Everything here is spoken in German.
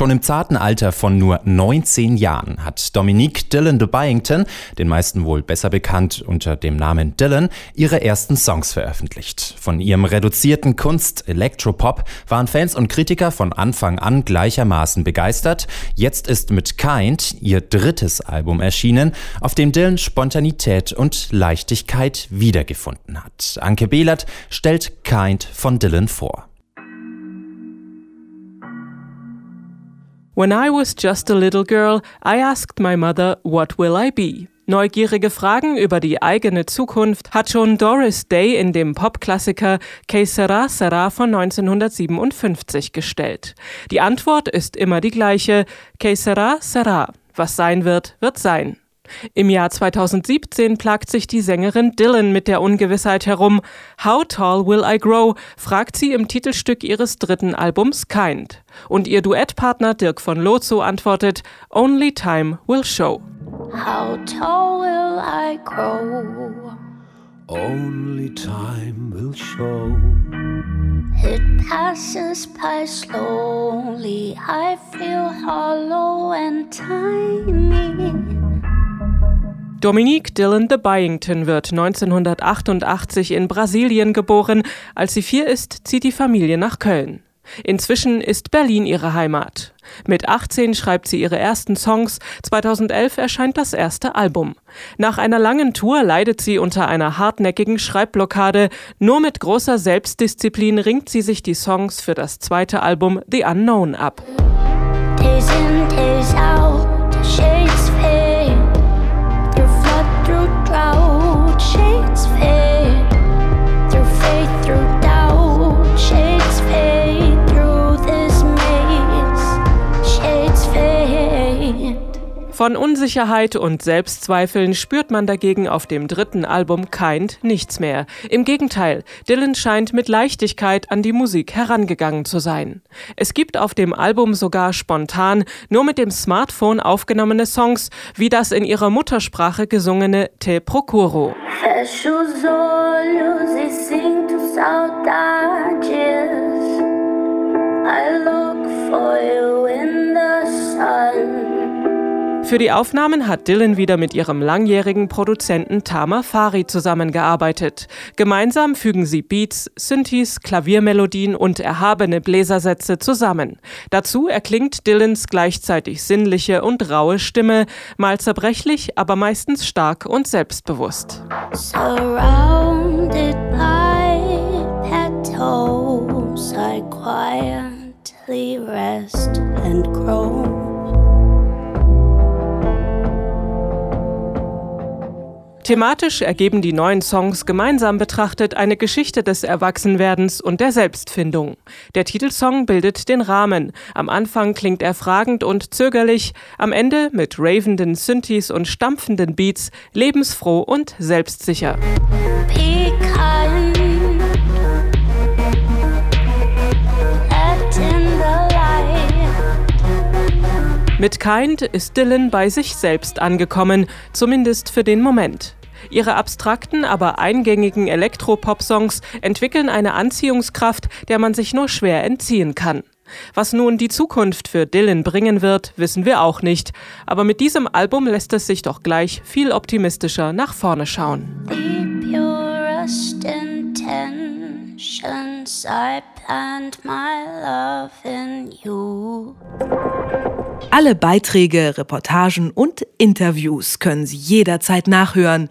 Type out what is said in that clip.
Schon im zarten Alter von nur 19 Jahren hat Dominique Dylan de Byington, den meisten wohl besser bekannt unter dem Namen Dylan, ihre ersten Songs veröffentlicht. Von ihrem reduzierten Kunst Electropop waren Fans und Kritiker von Anfang an gleichermaßen begeistert. Jetzt ist mit Kind ihr drittes Album erschienen, auf dem Dylan Spontanität und Leichtigkeit wiedergefunden hat. Anke Behlert stellt Kind von Dylan vor. When I was just a little girl, I asked my mother, What will I be? Neugierige Fragen über die eigene Zukunft hat schon Doris Day in dem Popklassiker Que sera sera von 1957 gestellt. Die Antwort ist immer die gleiche, Que sera sera. Was sein wird, wird sein. Im Jahr 2017 plagt sich die Sängerin Dylan mit der Ungewissheit herum. How tall will I grow? fragt sie im Titelstück ihres dritten Albums Kind. Und ihr Duettpartner Dirk von Lozo antwortet Only time will show. How tall will I grow? Only time will show. It passes by slowly. I feel hollow and tiny. Dominique Dillon de Byington wird 1988 in Brasilien geboren. Als sie vier ist, zieht die Familie nach Köln. Inzwischen ist Berlin ihre Heimat. Mit 18 schreibt sie ihre ersten Songs, 2011 erscheint das erste Album. Nach einer langen Tour leidet sie unter einer hartnäckigen Schreibblockade. Nur mit großer Selbstdisziplin ringt sie sich die Songs für das zweite Album The Unknown ab. Days in, days out, Von Unsicherheit und Selbstzweifeln spürt man dagegen auf dem dritten Album Kind nichts mehr. Im Gegenteil, Dylan scheint mit Leichtigkeit an die Musik herangegangen zu sein. Es gibt auf dem Album sogar spontan nur mit dem Smartphone aufgenommene Songs, wie das in ihrer Muttersprache gesungene Te Procuro. Für die Aufnahmen hat Dylan wieder mit ihrem langjährigen Produzenten Tama Fari zusammengearbeitet. Gemeinsam fügen sie Beats, Synthes, Klaviermelodien und erhabene Bläsersätze zusammen. Dazu erklingt Dylans gleichzeitig sinnliche und raue Stimme, mal zerbrechlich, aber meistens stark und selbstbewusst. Surrounded by petals, I quietly rest and grow. Thematisch ergeben die neuen Songs gemeinsam betrachtet eine Geschichte des Erwachsenwerdens und der Selbstfindung. Der Titelsong bildet den Rahmen. Am Anfang klingt er fragend und zögerlich, am Ende mit ravenden Synthes und stampfenden Beats lebensfroh und selbstsicher. Mit Kind ist Dylan bei sich selbst angekommen, zumindest für den Moment. Ihre abstrakten, aber eingängigen Elektropop-Songs entwickeln eine Anziehungskraft, der man sich nur schwer entziehen kann. Was nun die Zukunft für Dylan bringen wird, wissen wir auch nicht. Aber mit diesem Album lässt es sich doch gleich viel optimistischer nach vorne schauen. Alle Beiträge, Reportagen und Interviews können Sie jederzeit nachhören